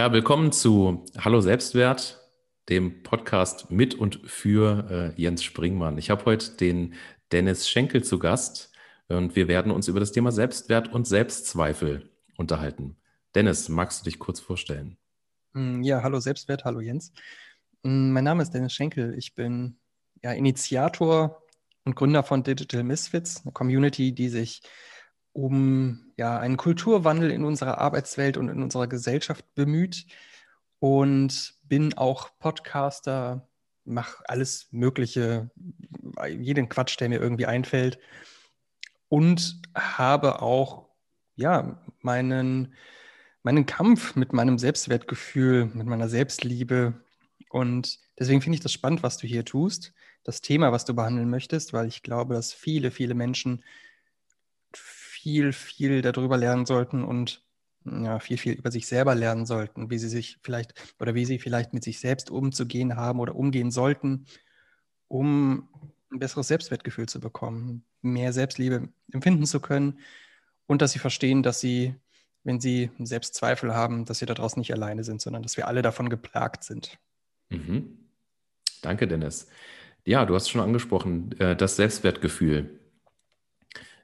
Ja, willkommen zu Hallo Selbstwert, dem Podcast mit und für äh, Jens Springmann. Ich habe heute den Dennis Schenkel zu Gast und wir werden uns über das Thema Selbstwert und Selbstzweifel unterhalten. Dennis, magst du dich kurz vorstellen? Mm, ja, hallo Selbstwert, hallo Jens. Mm, mein Name ist Dennis Schenkel. Ich bin ja, Initiator und Gründer von Digital Misfits, eine Community, die sich um ja, einen Kulturwandel in unserer Arbeitswelt und in unserer Gesellschaft bemüht und bin auch Podcaster, mache alles Mögliche, jeden Quatsch, der mir irgendwie einfällt und habe auch ja, meinen, meinen Kampf mit meinem Selbstwertgefühl, mit meiner Selbstliebe. Und deswegen finde ich das spannend, was du hier tust, das Thema, was du behandeln möchtest, weil ich glaube, dass viele, viele Menschen viel, viel darüber lernen sollten und ja, viel, viel über sich selber lernen sollten, wie sie sich vielleicht oder wie sie vielleicht mit sich selbst umzugehen haben oder umgehen sollten, um ein besseres Selbstwertgefühl zu bekommen, mehr Selbstliebe empfinden zu können und dass sie verstehen, dass sie, wenn sie Selbstzweifel haben, dass sie da draußen nicht alleine sind, sondern dass wir alle davon geplagt sind. Mhm. Danke, Dennis. Ja, du hast schon angesprochen, äh, das Selbstwertgefühl.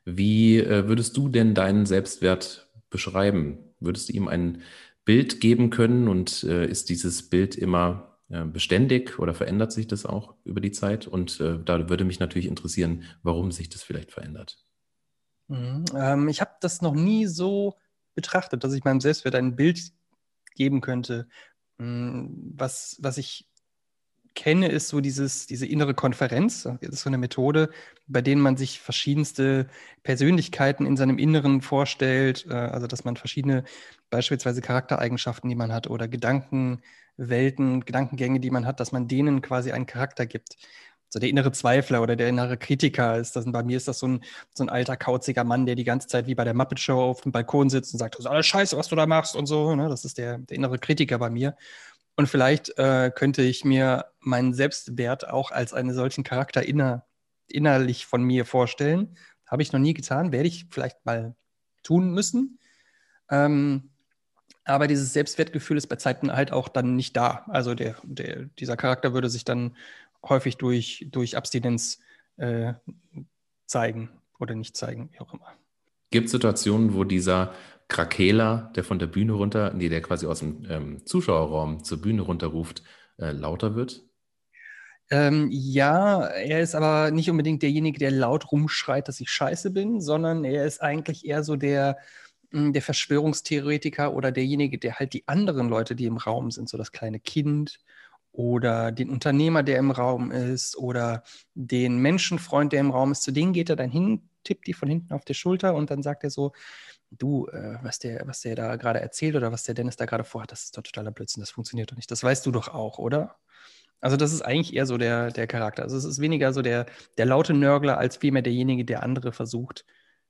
Wie äh, würdest du denn deinen Selbstwert beschreiben? Würdest du ihm ein Bild geben können und äh, ist dieses Bild immer beständig oder verändert sich das auch über die Zeit? Und da würde mich natürlich interessieren, warum sich das vielleicht verändert. Mhm. Ähm, ich habe das noch nie so betrachtet, dass ich meinem Selbstwert ein Bild geben könnte. Mhm, was, was ich kenne, ist so dieses, diese innere Konferenz. Das ist so eine Methode, bei denen man sich verschiedenste Persönlichkeiten in seinem Inneren vorstellt. Äh, also, dass man verschiedene, beispielsweise Charaktereigenschaften, die man hat, oder Gedankenwelten, Gedankengänge, die man hat, dass man denen quasi einen Charakter gibt. So der innere Zweifler oder der innere Kritiker ist das. bei mir ist das so ein, so ein alter, kauziger Mann, der die ganze Zeit wie bei der Muppet Show auf dem Balkon sitzt und sagt, das ist alles scheiße, was du da machst und so. Ne? Das ist der, der innere Kritiker bei mir. Und vielleicht äh, könnte ich mir meinen Selbstwert auch als einen solchen Charakter inner, innerlich von mir vorstellen. Habe ich noch nie getan, werde ich vielleicht mal tun müssen. Ähm, aber dieses Selbstwertgefühl ist bei Zeiten halt auch dann nicht da. Also der, der, dieser Charakter würde sich dann häufig durch, durch Abstinenz äh, zeigen oder nicht zeigen, wie auch immer. Gibt es Situationen, wo dieser Krakela, der von der Bühne runter, nee, der quasi aus dem ähm, Zuschauerraum zur Bühne runterruft, äh, lauter wird? Ähm, ja, er ist aber nicht unbedingt derjenige, der laut rumschreit, dass ich scheiße bin, sondern er ist eigentlich eher so der, hm, der Verschwörungstheoretiker oder derjenige, der halt die anderen Leute, die im Raum sind, so das kleine Kind oder den Unternehmer, der im Raum ist oder den Menschenfreund, der im Raum ist, zu denen geht er dann hin, tippt die von hinten auf die Schulter und dann sagt er so, du, äh, was, der, was der da gerade erzählt oder was der Dennis da gerade vorhat, das ist doch totaler Blödsinn, das funktioniert doch nicht. Das weißt du doch auch, oder? Also das ist eigentlich eher so der, der Charakter. Also es ist weniger so der, der laute Nörgler als vielmehr derjenige, der andere versucht,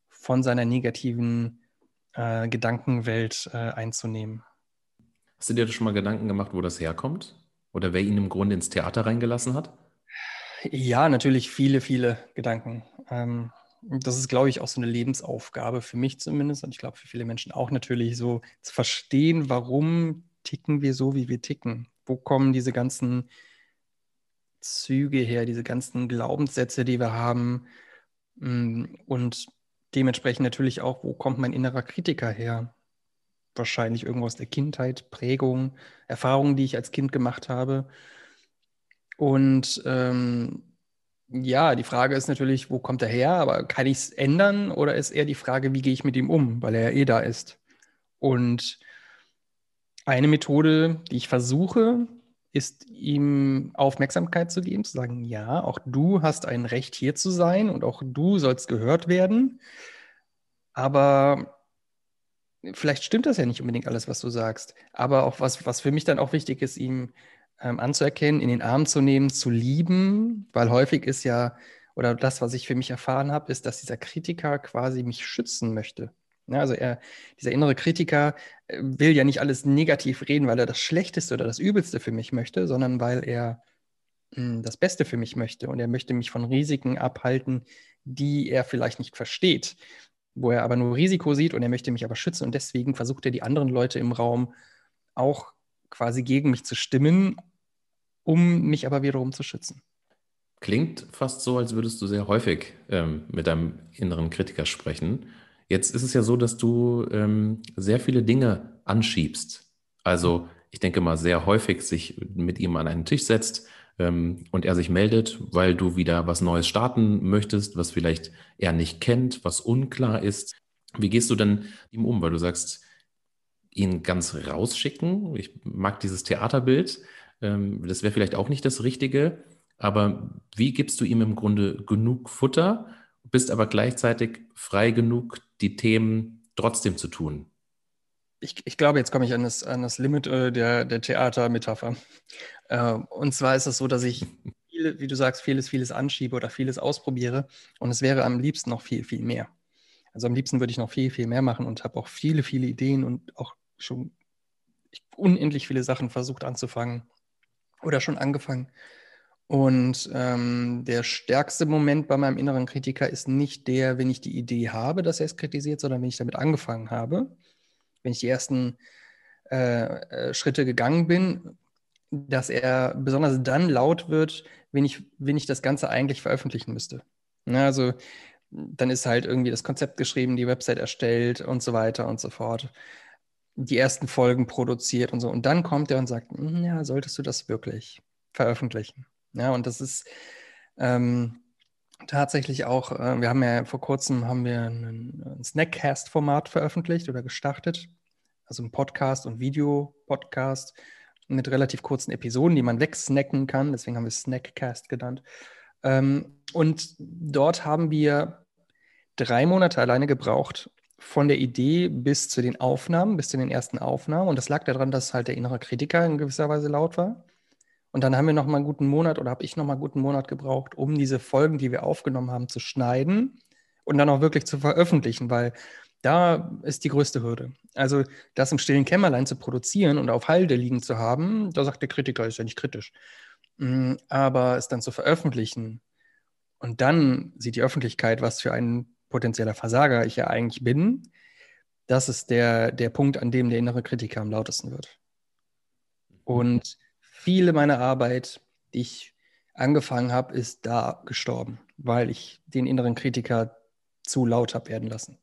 von seiner negativen äh, Gedankenwelt äh, einzunehmen. Hast du dir schon mal Gedanken gemacht, wo das herkommt? Oder wer ihn im Grunde ins Theater reingelassen hat? Ja, natürlich viele, viele Gedanken. Ähm, das ist, glaube ich, auch so eine Lebensaufgabe für mich zumindest und ich glaube für viele Menschen auch natürlich so zu verstehen, warum ticken wir so, wie wir ticken. Wo kommen diese ganzen Züge her, diese ganzen Glaubenssätze, die wir haben mm, und dementsprechend natürlich auch, wo kommt mein innerer Kritiker her? Wahrscheinlich irgendwo aus der Kindheit, Prägung, Erfahrungen, die ich als Kind gemacht habe. Und ähm, ja, die Frage ist natürlich, wo kommt er her? Aber kann ich es ändern oder ist eher die Frage, wie gehe ich mit ihm um, weil er ja eh da ist? Und eine Methode, die ich versuche, ist ihm Aufmerksamkeit zu geben, zu sagen, ja, auch du hast ein Recht hier zu sein und auch du sollst gehört werden. Aber vielleicht stimmt das ja nicht unbedingt alles, was du sagst. Aber auch was, was für mich dann auch wichtig ist, ihm ähm, anzuerkennen, in den Arm zu nehmen, zu lieben, weil häufig ist ja, oder das, was ich für mich erfahren habe, ist, dass dieser Kritiker quasi mich schützen möchte. Ja, also er, dieser innere Kritiker äh, will ja nicht alles negativ reden, weil er das Schlechteste oder das Übelste für mich möchte, sondern weil er hm, das Beste für mich möchte und er möchte mich von Risiken abhalten, die er vielleicht nicht versteht, wo er aber nur Risiko sieht und er möchte mich aber schützen und deswegen versucht er die anderen Leute im Raum auch quasi gegen mich zu stimmen, um mich aber wiederum zu schützen. Klingt fast so, als würdest du sehr häufig ähm, mit deinem inneren Kritiker sprechen. Jetzt ist es ja so, dass du ähm, sehr viele Dinge anschiebst. Also ich denke mal sehr häufig sich mit ihm an einen Tisch setzt ähm, und er sich meldet, weil du wieder was Neues starten möchtest, was vielleicht er nicht kennt, was unklar ist. Wie gehst du denn ihm um? Weil du sagst, ihn ganz rausschicken. Ich mag dieses Theaterbild. Ähm, das wäre vielleicht auch nicht das Richtige. Aber wie gibst du ihm im Grunde genug Futter, bist aber gleichzeitig frei genug, die Themen trotzdem zu tun? Ich, ich glaube, jetzt komme ich an das, an das Limit äh, der, der Theatermetapher. Äh, und zwar ist es so, dass ich, viele, wie du sagst, vieles, vieles anschiebe oder vieles ausprobiere. Und es wäre am liebsten noch viel, viel mehr. Also am liebsten würde ich noch viel, viel mehr machen und habe auch viele, viele Ideen und auch schon unendlich viele Sachen versucht anzufangen oder schon angefangen. Und ähm, der stärkste Moment bei meinem inneren Kritiker ist nicht der, wenn ich die Idee habe, dass er es kritisiert, sondern wenn ich damit angefangen habe, wenn ich die ersten äh, äh, Schritte gegangen bin, dass er besonders dann laut wird, wenn ich, wenn ich das Ganze eigentlich veröffentlichen müsste. Na, also dann ist halt irgendwie das Konzept geschrieben, die Website erstellt und so weiter und so fort die ersten Folgen produziert und so. Und dann kommt er und sagt, hm, ja, solltest du das wirklich veröffentlichen? Ja, und das ist ähm, tatsächlich auch, äh, wir haben ja vor kurzem haben wir ein, ein Snackcast-Format veröffentlicht oder gestartet. Also ein Podcast und Videopodcast mit relativ kurzen Episoden, die man wegsnacken kann. Deswegen haben wir Snackcast genannt. Ähm, und dort haben wir drei Monate alleine gebraucht, von der Idee bis zu den Aufnahmen, bis zu den ersten Aufnahmen. Und das lag daran, dass halt der innere Kritiker in gewisser Weise laut war. Und dann haben wir noch mal einen guten Monat oder habe ich noch mal einen guten Monat gebraucht, um diese Folgen, die wir aufgenommen haben, zu schneiden und dann auch wirklich zu veröffentlichen, weil da ist die größte Hürde. Also das im stillen Kämmerlein zu produzieren und auf Halde liegen zu haben, da sagt der Kritiker, ist ja nicht kritisch. Mm, aber es dann zu veröffentlichen und dann sieht die Öffentlichkeit, was für einen potenzieller Versager ich ja eigentlich bin, das ist der, der Punkt, an dem der innere Kritiker am lautesten wird. Und viele meiner Arbeit, die ich angefangen habe, ist da gestorben, weil ich den inneren Kritiker zu laut habe werden lassen.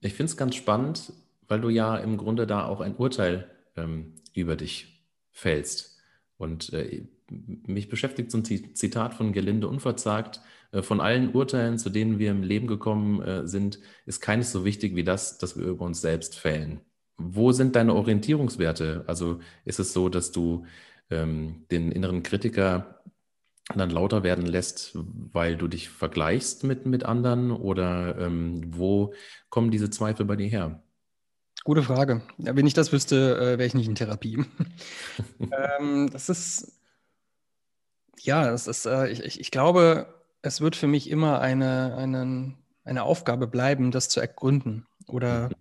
Ich finde es ganz spannend, weil du ja im Grunde da auch ein Urteil ähm, über dich fällst. Und äh, mich beschäftigt so ein Zitat von Gelinde Unverzagt. Äh, von allen Urteilen, zu denen wir im Leben gekommen äh, sind, ist keines so wichtig wie das, dass wir über uns selbst fällen. Wo sind deine Orientierungswerte? Also ist es so, dass du ähm, den inneren Kritiker dann lauter werden lässt, weil du dich vergleichst mit, mit anderen? Oder ähm, wo kommen diese Zweifel bei dir her? Gute Frage. Wenn ich das wüsste, äh, wäre ich nicht in Therapie. ähm, das ist ja, das ist, äh, ich, ich glaube, es wird für mich immer eine, eine, eine Aufgabe bleiben, das zu ergründen. Oder mhm.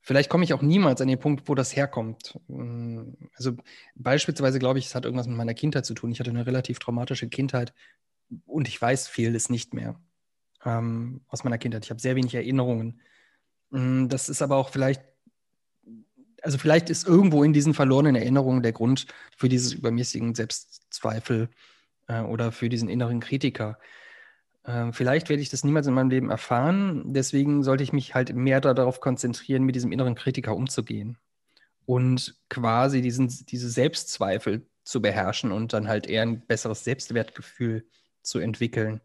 vielleicht komme ich auch niemals an den Punkt, wo das herkommt. Mm, also beispielsweise glaube ich, es hat irgendwas mit meiner Kindheit zu tun. Ich hatte eine relativ traumatische Kindheit und ich weiß vieles nicht mehr ähm, aus meiner Kindheit. Ich habe sehr wenig Erinnerungen. Mm, das ist aber auch vielleicht also vielleicht ist irgendwo in diesen verlorenen Erinnerungen der Grund für dieses übermäßigen Selbstzweifel äh, oder für diesen inneren Kritiker. Äh, vielleicht werde ich das niemals in meinem Leben erfahren. Deswegen sollte ich mich halt mehr darauf konzentrieren, mit diesem inneren Kritiker umzugehen und quasi diesen, diese Selbstzweifel zu beherrschen und dann halt eher ein besseres Selbstwertgefühl zu entwickeln.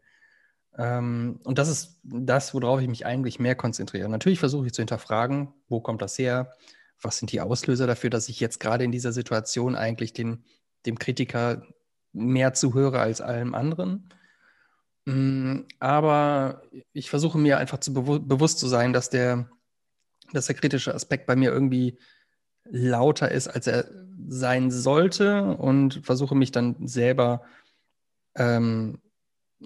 Ähm, und das ist das, worauf ich mich eigentlich mehr konzentriere. Natürlich versuche ich zu hinterfragen, wo kommt das her? Was sind die Auslöser dafür, dass ich jetzt gerade in dieser Situation eigentlich den, dem Kritiker mehr zuhöre als allem anderen. Mm, aber ich versuche mir einfach zu bewu bewusst zu sein, dass der, dass der kritische Aspekt bei mir irgendwie lauter ist, als er sein sollte und versuche mich dann selber ähm,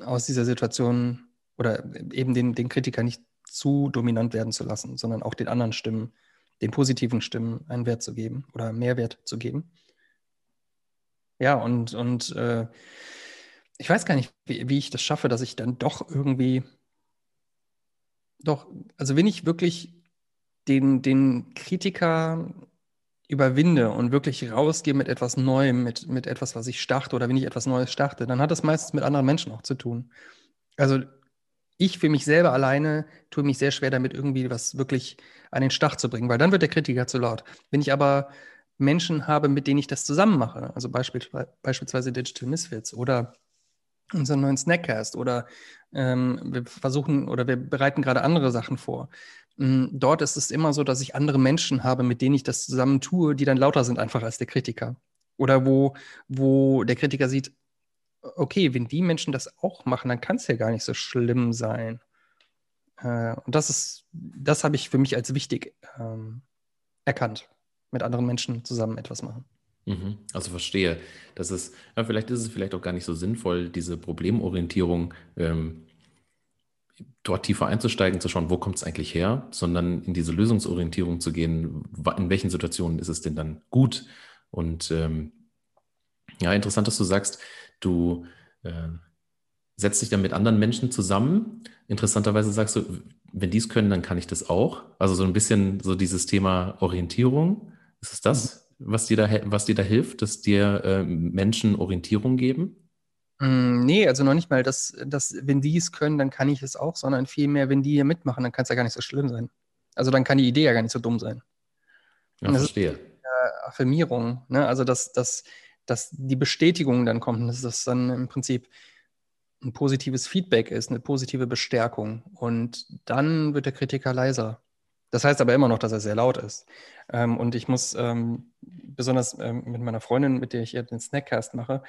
aus dieser Situation oder eben den, den Kritiker nicht zu dominant werden zu lassen, sondern auch den anderen Stimmen, den positiven Stimmen einen Wert zu geben oder Mehrwert zu geben. Ja, und, und äh, ich weiß gar nicht, wie, wie ich das schaffe, dass ich dann doch irgendwie, doch, also wenn ich wirklich den, den Kritiker überwinde und wirklich rausgehe mit etwas Neuem, mit, mit etwas, was ich starte oder wenn ich etwas Neues starte, dann hat das meistens mit anderen Menschen auch zu tun. Also ich für mich selber alleine tue mich sehr schwer damit, irgendwie was wirklich an den Start zu bringen, weil dann wird der Kritiker zu laut. Wenn ich aber Menschen habe, mit denen ich das zusammen mache, also beispielsweise, beispielsweise Digital Misfits oder unseren neuen Snackcast oder ähm, wir versuchen oder wir bereiten gerade andere Sachen vor. Ähm, dort ist es immer so, dass ich andere Menschen habe, mit denen ich das zusammen tue, die dann lauter sind einfach als der Kritiker. Oder wo, wo der Kritiker sieht, okay, wenn die Menschen das auch machen, dann kann es ja gar nicht so schlimm sein. Äh, und das ist, das habe ich für mich als wichtig ähm, erkannt, mit anderen Menschen zusammen etwas machen. Mhm. Also verstehe. Das ist, ja, vielleicht ist es vielleicht auch gar nicht so sinnvoll, diese Problemorientierung ähm, dort tiefer einzusteigen, zu schauen, wo kommt es eigentlich her, sondern in diese Lösungsorientierung zu gehen, in welchen Situationen ist es denn dann gut? Und ähm, ja, interessant, dass du sagst, du äh, setzt dich dann mit anderen Menschen zusammen. Interessanterweise sagst du, wenn die es können, dann kann ich das auch. Also so ein bisschen so dieses Thema Orientierung. Ist es das, was dir da, was dir da hilft, dass dir äh, Menschen Orientierung geben? Mm, nee, also noch nicht mal, dass, dass wenn die es können, dann kann ich es auch, sondern vielmehr, wenn die hier mitmachen, dann kann es ja gar nicht so schlimm sein. Also dann kann die Idee ja gar nicht so dumm sein. Ja, verstehe. Ist, äh, Affirmierung, ne? also dass, dass, dass die Bestätigung dann kommt, dass das dann im Prinzip ein positives Feedback ist, eine positive Bestärkung. Und dann wird der Kritiker leiser. Das heißt aber immer noch, dass er sehr laut ist. Ähm, und ich muss ähm, besonders ähm, mit meiner Freundin, mit der ich den Snackcast mache,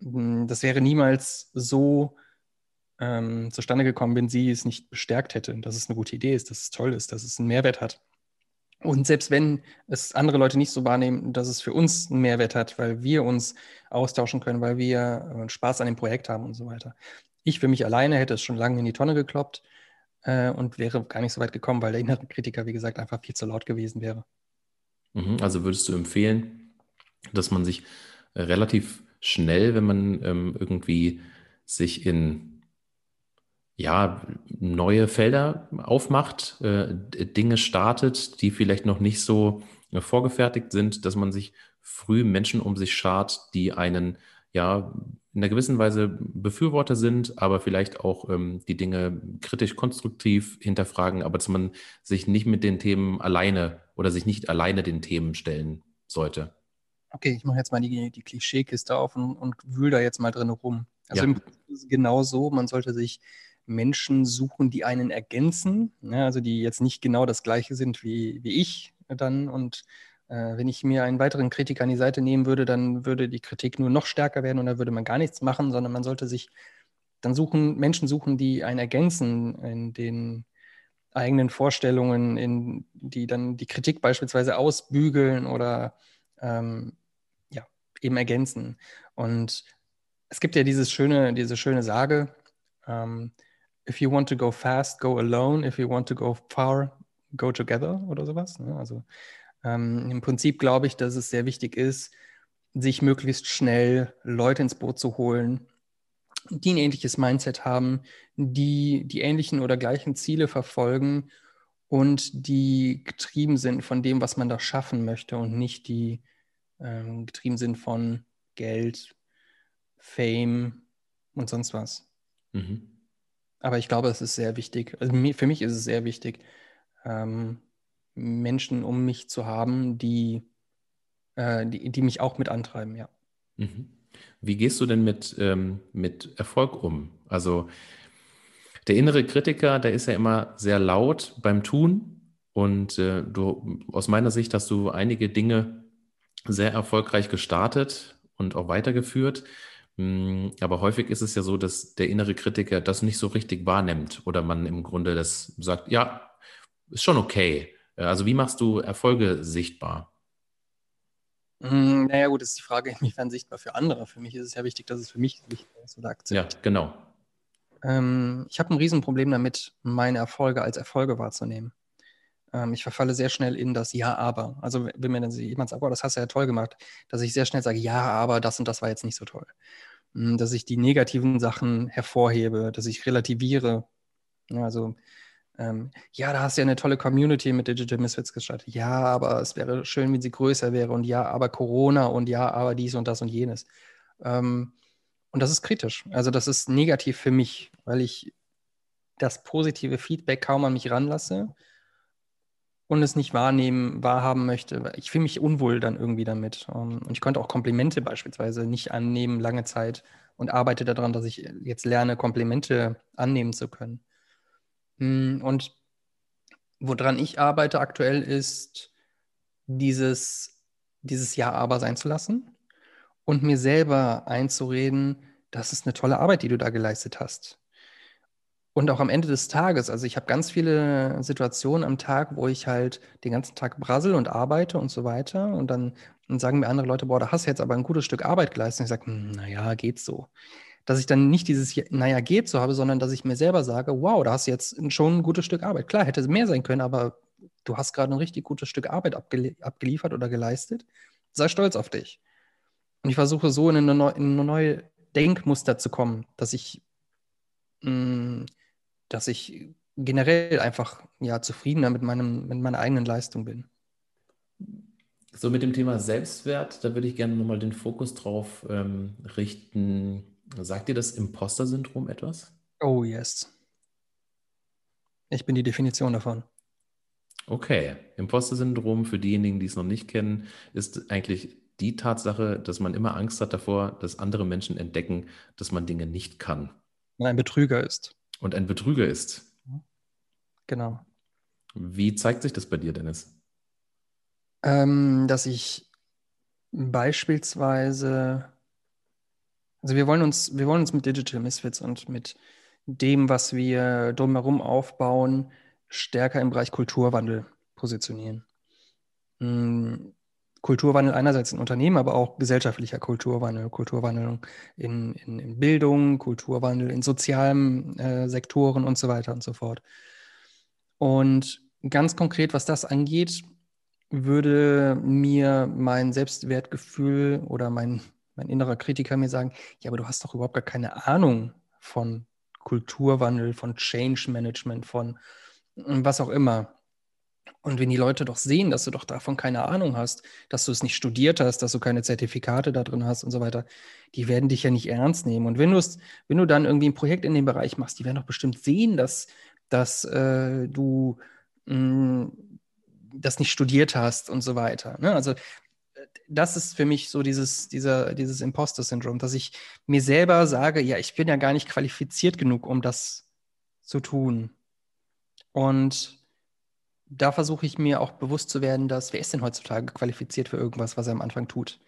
das wäre niemals so ähm, zustande gekommen, wenn sie es nicht bestärkt hätte, dass es eine gute Idee ist, dass es toll ist, dass es einen Mehrwert hat. Und selbst wenn es andere Leute nicht so wahrnehmen, dass es für uns einen Mehrwert hat, weil wir uns austauschen können, weil wir äh, Spaß an dem Projekt haben und so weiter. Ich für mich alleine hätte es schon lange in die Tonne gekloppt äh, und wäre gar nicht so weit gekommen, weil der innere Kritiker, wie gesagt, einfach viel zu laut gewesen wäre. Mhm, also würdest du empfehlen, dass man sich relativ schnell, wenn man ähm, irgendwie sich in ja, neue Felder aufmacht, äh, Dinge startet, die vielleicht noch nicht so vorgefertigt sind, dass man sich früh Menschen um sich schart, die einen ja in einer gewissen Weise Befürworter sind, aber vielleicht auch ähm, die Dinge kritisch konstruktiv hinterfragen, aber dass man sich nicht mit den Themen alleine oder sich nicht alleine den Themen stellen sollte. Okay, ich mache jetzt mal die, die Klischeekiste auf und, und wühl da jetzt mal drin rum. Also ja. genau so, man sollte sich Menschen suchen, die einen ergänzen, ne? also die jetzt nicht genau das gleiche sind wie, wie ich dann. Und wenn ich mir einen weiteren Kritiker an die Seite nehmen würde, dann würde die Kritik nur noch stärker werden und da würde man gar nichts machen, sondern man sollte sich dann suchen, Menschen suchen, die einen ergänzen in den eigenen Vorstellungen, in die dann die Kritik beispielsweise ausbügeln oder ähm, ja, eben ergänzen. Und es gibt ja dieses schöne, diese schöne Sage, ähm, if you want to go fast, go alone. If you want to go far, go together oder sowas. Ne? Also ähm, im Prinzip glaube ich, dass es sehr wichtig ist, sich möglichst schnell Leute ins Boot zu holen, die ein ähnliches Mindset haben, die die ähnlichen oder gleichen Ziele verfolgen und die getrieben sind von dem, was man da schaffen möchte und nicht die ähm, getrieben sind von Geld, Fame und sonst was. Mhm. Aber ich glaube, es ist sehr wichtig. Also für mich ist es sehr wichtig, ähm, Menschen um mich zu haben, die, äh, die, die, mich auch mit antreiben, ja. Mhm. Wie gehst du denn mit, ähm, mit Erfolg um? Also der innere Kritiker, der ist ja immer sehr laut beim Tun. Und äh, du, aus meiner Sicht hast du einige Dinge sehr erfolgreich gestartet und auch weitergeführt. Hm, aber häufig ist es ja so, dass der innere Kritiker das nicht so richtig wahrnimmt oder man im Grunde das sagt, ja, ist schon okay. Äh, also wie machst du Erfolge sichtbar? Hm, naja gut, das ist die Frage, inwiefern sichtbar für andere. Für mich ist es ja wichtig, dass es für mich sichtbar ist oder akzeptiert. Ja, genau. Ähm, ich habe ein Riesenproblem damit, meine Erfolge als Erfolge wahrzunehmen. Ähm, ich verfalle sehr schnell in das Ja, aber. Also wenn mir dann jemand sagt, oh, das hast du ja toll gemacht, dass ich sehr schnell sage, ja, aber das und das war jetzt nicht so toll. Hm, dass ich die negativen Sachen hervorhebe, dass ich relativiere. Also ähm, ja, da hast du ja eine tolle Community mit Digital Misfits gestartet. Ja, aber es wäre schön, wenn sie größer wäre. Und ja, aber Corona und ja, aber dies und das und jenes. Ähm, und das ist kritisch. Also das ist negativ für mich, weil ich das positive Feedback kaum an mich ranlasse und es nicht wahrnehmen, wahrhaben möchte. Ich fühle mich unwohl dann irgendwie damit. Ähm, und ich konnte auch Komplimente beispielsweise nicht annehmen lange Zeit und arbeite daran, dass ich jetzt lerne, Komplimente annehmen zu können. Hm, und woran ich arbeite aktuell ist, dieses, dieses Ja aber sein zu lassen und mir selber einzureden, das ist eine tolle Arbeit, die du da geleistet hast. Und auch am Ende des Tages, also ich habe ganz viele Situationen am Tag, wo ich halt den ganzen Tag brassel und arbeite und so weiter. Und dann, dann sagen mir andere Leute, boah, da hast du jetzt aber ein gutes Stück Arbeit geleistet. Und ich sage, hm, naja, geht so. Dass ich dann nicht dieses, naja, geht so habe, sondern dass ich mir selber sage, wow, da hast du jetzt schon ein gutes Stück Arbeit. Klar, hätte es mehr sein können, aber du hast gerade ein richtig gutes Stück Arbeit abge abgeliefert oder geleistet. Sei stolz auf dich. Und ich versuche so in eine, neu in eine neue Denkmuster zu kommen, dass ich mh, hm, dass ich generell einfach ja, zufriedener mit, meinem, mit meiner eigenen Leistung bin. So mit dem Thema Selbstwert, da würde ich gerne nochmal den Fokus drauf ähm, richten. Sagt dir das Imposter-Syndrom etwas? Oh, yes. Ich bin die Definition davon. Okay, Imposter-Syndrom für diejenigen, die es noch nicht kennen, ist eigentlich die Tatsache, dass man immer Angst hat davor, dass andere Menschen entdecken, dass man Dinge nicht kann. Man ein Betrüger ist und ein Betrüger ist. Genau. Wie zeigt sich das bei dir, Dennis? Ähm, dass ich beispielsweise, also wir wollen uns, wir wollen uns mit Digital Misfits und mit dem, was wir drumherum aufbauen, stärker im Bereich Kulturwandel positionieren. Hm, Kulturwandel einerseits in Unternehmen, aber auch gesellschaftlicher Kulturwandel, Kulturwandel in, in, in Bildung, Kulturwandel in sozialen äh, Sektoren und so weiter und so fort. Und ganz konkret, was das angeht, würde mir mein Selbstwertgefühl oder mein, mein innerer Kritiker mir sagen, ja, aber du hast doch überhaupt gar keine Ahnung von Kulturwandel, von Change Management, von was auch immer. Und wenn die Leute doch sehen, dass du doch davon keine Ahnung hast, dass du es nicht studiert hast, dass du keine Zertifikate da drin hast und so weiter, die werden dich ja nicht ernst nehmen. Und wenn du es, wenn du dann irgendwie ein Projekt in dem Bereich machst, die werden doch bestimmt sehen, dass, dass äh, du mh, mm, das nicht studiert hast und so weiter. Ne? Also das ist für mich so dieses, dieser, dieses Imposter-Syndrom, dass ich mir selber sage, ja, ich bin ja gar nicht qualifiziert genug, um das zu tun. Und da versuche ich mir auch bewusst zu werden, dass wer ist denn heutzutage qualifiziert für irgendwas, was er am Anfang tut?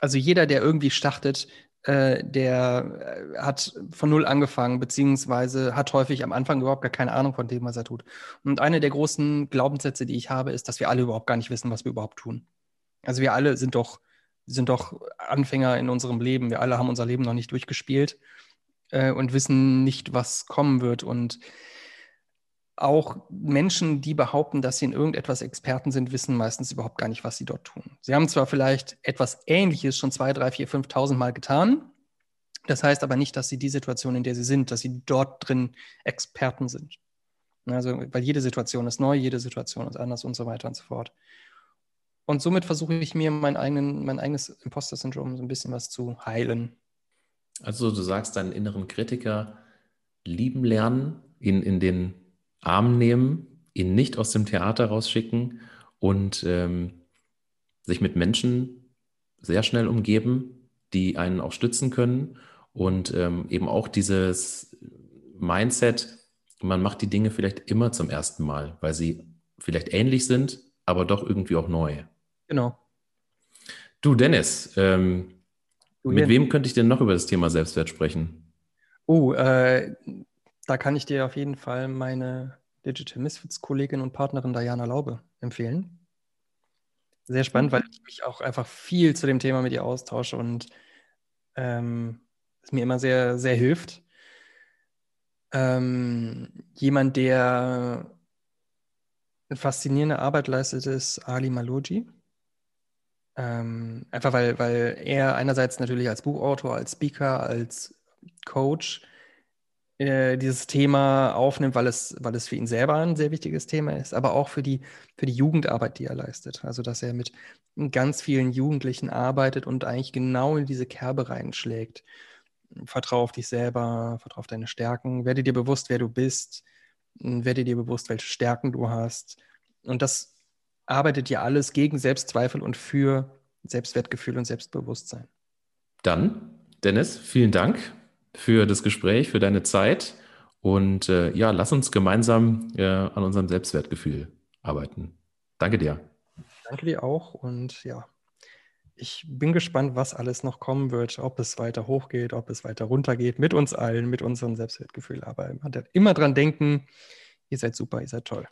Also jeder, der irgendwie startet, äh, der äh, hat von null angefangen, beziehungsweise hat häufig am Anfang überhaupt gar keine Ahnung von dem, was er tut. Und eine der großen Glaubenssätze, die ich habe, ist, dass wir alle überhaupt gar nicht wissen, was wir überhaupt tun. Also wir alle sind doch, sind doch Anfänger in unserem Leben. Wir alle haben unser Leben noch nicht durchgespielt äh, und wissen nicht, was kommen wird. Und auch Menschen, die behaupten, dass sie in irgendetwas Experten sind, wissen meistens überhaupt gar nicht, was sie dort tun. Sie haben zwar vielleicht etwas Ähnliches schon zwei, drei, vier, 5.000 Mal getan. Das heißt aber nicht, dass sie die Situation, in der sie sind, dass sie dort drin Experten sind. Also, weil jede Situation ist neu, jede Situation ist anders und so weiter und so fort. Und somit versuche ich mir mein, eigenen, mein eigenes Imposter-Syndrom so ein bisschen was zu heilen. Also du sagst deinen inneren Kritiker lieben lernen, ihn in den Arm nehmen, ihn nicht aus dem Theater rausschicken und ähm, sich mit Menschen sehr schnell umgeben, die einen auch stützen können und ähm, eben auch dieses Mindset, man macht die Dinge vielleicht immer zum ersten Mal, weil sie vielleicht ähnlich sind, aber doch irgendwie auch neu. Genau. Du, Dennis, ähm, du, mit wem könnte ich denn noch über das Thema Selbstwert sprechen? Oh, äh, da kann ich dir auf jeden Fall meine Digital Misfits Kollegin und Partnerin Diana Laube empfehlen. Sehr spannend, weil ich mich auch einfach viel zu dem Thema mit ihr austausche und ähm, es mir immer sehr, sehr hilft. Ähm, jemand, der faszinierende Arbeit leistet, ist Ali Maloji. Ähm, einfach weil, weil er einerseits natürlich als Buchautor, als Speaker, als Coach äh, dieses Thema aufnimmt, weil es, weil es für ihn selber ein sehr wichtiges Thema ist, aber auch für die, für die Jugendarbeit, die er leistet. Also dass er mit ganz vielen Jugendlichen arbeitet und eigentlich genau in diese Kerbe reinschlägt. Vertrau auf dich selber, vertrau auf deine Stärken, werde dir bewusst, wer du bist, werde dir bewusst, welche Stärken du hast. Und das arbeitet ja alles gegen Selbstzweifel und für Selbstwertgefühl und Selbstbewusstsein. Dann, Dennis, vielen Dank für das Gespräch, für deine Zeit. Und äh, ja, lass uns gemeinsam äh, an unserem Selbstwertgefühl arbeiten. Danke dir. Danke dir auch. Und ja, ich bin gespannt, was alles noch kommen wird, ob es weiter hochgeht, ob es weiter runtergeht, mit uns allen, mit unserem Selbstwertgefühl. Aber immer dran denken, ihr seid super, ihr seid toll.